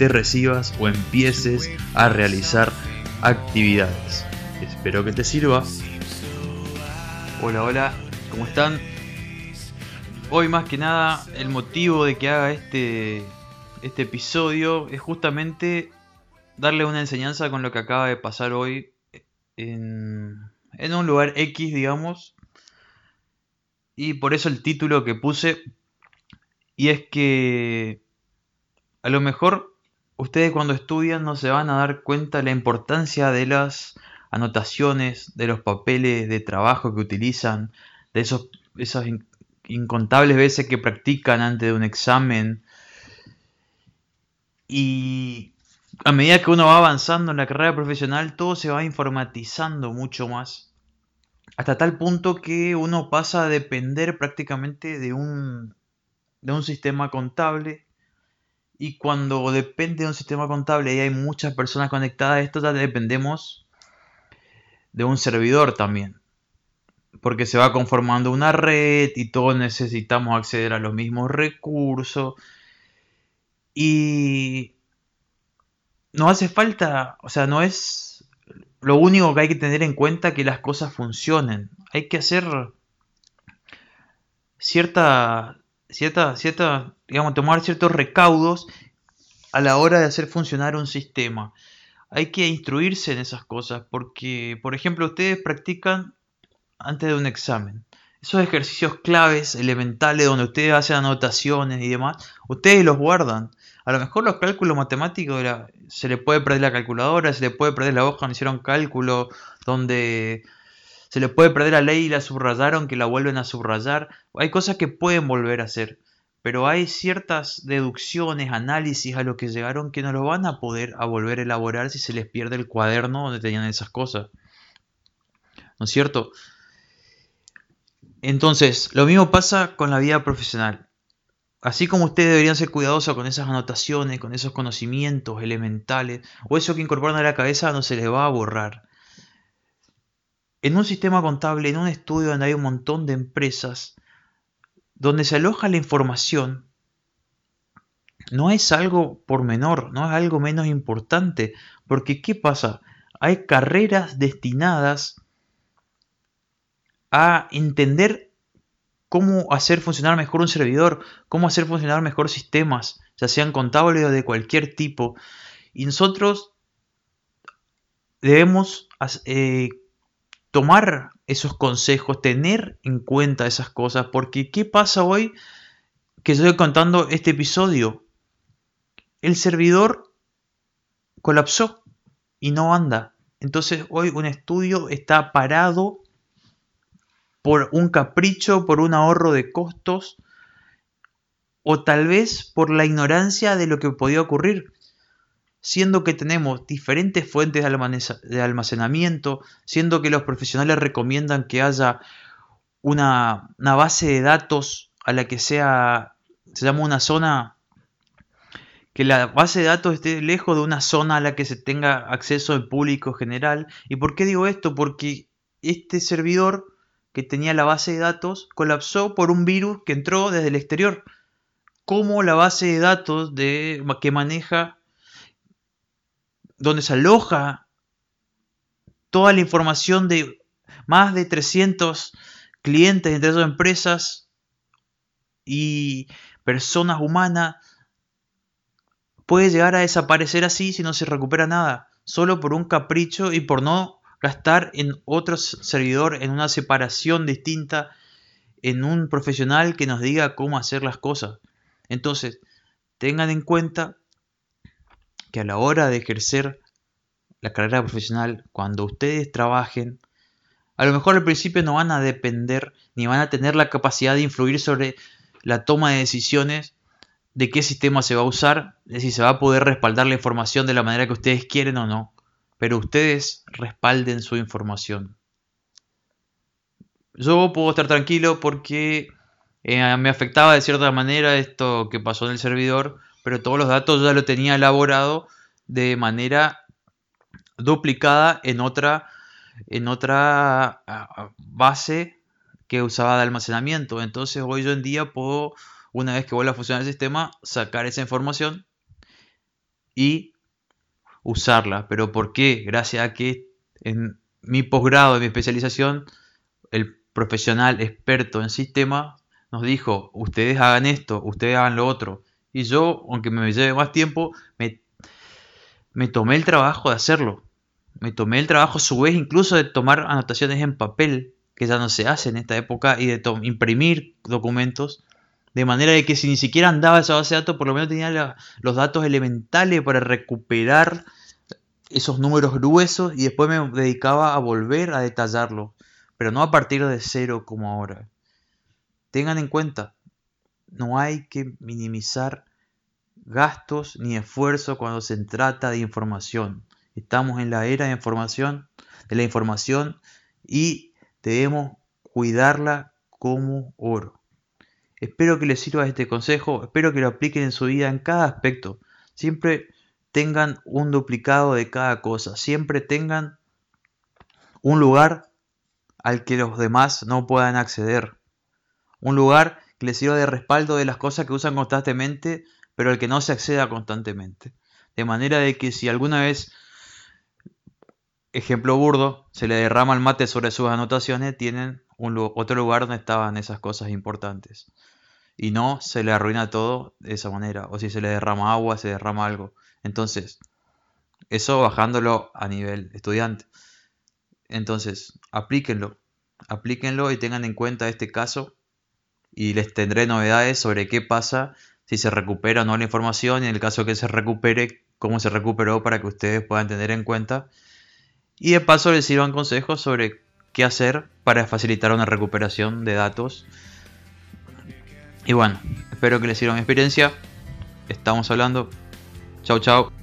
te recibas o empieces a realizar actividades. Espero que te sirva. Hola, hola, ¿cómo están? Hoy más que nada el motivo de que haga este, este episodio es justamente darle una enseñanza con lo que acaba de pasar hoy en, en un lugar X, digamos. Y por eso el título que puse. Y es que a lo mejor ustedes cuando estudian no se van a dar cuenta de la importancia de las anotaciones, de los papeles de trabajo que utilizan, de esos, esas incontables veces que practican antes de un examen. Y a medida que uno va avanzando en la carrera profesional, todo se va informatizando mucho más. Hasta tal punto que uno pasa a depender prácticamente de un, de un sistema contable y cuando depende de un sistema contable y hay muchas personas conectadas, esto ya dependemos de un servidor también. Porque se va conformando una red y todos necesitamos acceder a los mismos recursos. Y no hace falta, o sea, no es lo único que hay que tener en cuenta que las cosas funcionen. Hay que hacer cierta cierta, cierta, digamos, tomar ciertos recaudos a la hora de hacer funcionar un sistema. Hay que instruirse en esas cosas porque, por ejemplo, ustedes practican antes de un examen. Esos ejercicios claves, elementales, donde ustedes hacen anotaciones y demás, ustedes los guardan. A lo mejor los cálculos matemáticos se le puede perder la calculadora, se le puede perder la hoja donde hicieron cálculo, donde se le puede perder la ley y la subrayaron que la vuelven a subrayar. Hay cosas que pueden volver a hacer, pero hay ciertas deducciones, análisis a lo que llegaron que no lo van a poder a volver a elaborar si se les pierde el cuaderno donde tenían esas cosas. ¿No es cierto? Entonces, lo mismo pasa con la vida profesional. Así como ustedes deberían ser cuidadosos con esas anotaciones, con esos conocimientos elementales, o eso que incorporan a la cabeza no se les va a borrar en un sistema contable, en un estudio donde hay un montón de empresas, donde se aloja la información, no es algo por menor, no es algo menos importante, porque ¿qué pasa? Hay carreras destinadas a entender cómo hacer funcionar mejor un servidor, cómo hacer funcionar mejor sistemas, ya sean contables o de cualquier tipo. Y nosotros debemos eh, tomar esos consejos, tener en cuenta esas cosas, porque ¿qué pasa hoy que estoy contando este episodio? El servidor colapsó y no anda. Entonces hoy un estudio está parado por un capricho, por un ahorro de costos o tal vez por la ignorancia de lo que podía ocurrir siendo que tenemos diferentes fuentes de almacenamiento, siendo que los profesionales recomiendan que haya una, base de datos a la que sea, se llama una zona, que la base de datos esté lejos de una zona a la que se tenga acceso al público general. ¿Y por qué digo esto? Porque este servidor que tenía la base de datos colapsó por un virus que entró desde el exterior. Como la base de datos de, que maneja donde se aloja toda la información de más de 300 clientes entre esas empresas y personas humanas, puede llegar a desaparecer así si no se recupera nada, solo por un capricho y por no gastar en otro servidor, en una separación distinta, en un profesional que nos diga cómo hacer las cosas. Entonces, tengan en cuenta que a la hora de ejercer la carrera profesional, cuando ustedes trabajen, a lo mejor al principio no van a depender ni van a tener la capacidad de influir sobre la toma de decisiones de qué sistema se va a usar, de si se va a poder respaldar la información de la manera que ustedes quieren o no. Pero ustedes respalden su información. Yo puedo estar tranquilo porque eh, me afectaba de cierta manera esto que pasó en el servidor, pero todos los datos ya lo tenía elaborado de manera duplicada en otra, en otra base que usaba de almacenamiento. Entonces hoy en día puedo, una vez que vuelva a funcionar el sistema, sacar esa información y usarla. ¿Pero por qué? Gracias a que en mi posgrado, en mi especialización, el profesional experto en sistema nos dijo, ustedes hagan esto, ustedes hagan lo otro. Y yo, aunque me lleve más tiempo, me, me tomé el trabajo de hacerlo. Me tomé el trabajo a su vez incluso de tomar anotaciones en papel, que ya no se hace en esta época, y de imprimir documentos. De manera de que si ni siquiera andaba esa base de datos, por lo menos tenía los datos elementales para recuperar esos números gruesos y después me dedicaba a volver a detallarlo. Pero no a partir de cero como ahora. Tengan en cuenta, no hay que minimizar gastos ni esfuerzo cuando se trata de información. Estamos en la era de información, de la información y debemos cuidarla como oro. Espero que les sirva este consejo, espero que lo apliquen en su vida en cada aspecto. Siempre tengan un duplicado de cada cosa, siempre tengan un lugar al que los demás no puedan acceder. Un lugar que sirva de respaldo de las cosas que usan constantemente, pero al que no se acceda constantemente. De manera de que si alguna vez, ejemplo burdo, se le derrama el mate sobre sus anotaciones, tienen otro lugar donde estaban esas cosas importantes. Y no se le arruina todo de esa manera. O si se le derrama agua, se derrama algo. Entonces, eso bajándolo a nivel estudiante. Entonces, aplíquenlo. Aplíquenlo y tengan en cuenta este caso y les tendré novedades sobre qué pasa si se recupera o no la información y en el caso que se recupere, cómo se recuperó para que ustedes puedan tener en cuenta. Y de paso les sirvan consejos sobre qué hacer para facilitar una recuperación de datos. Y bueno, espero que les sirva mi experiencia. Estamos hablando. Chau, chau.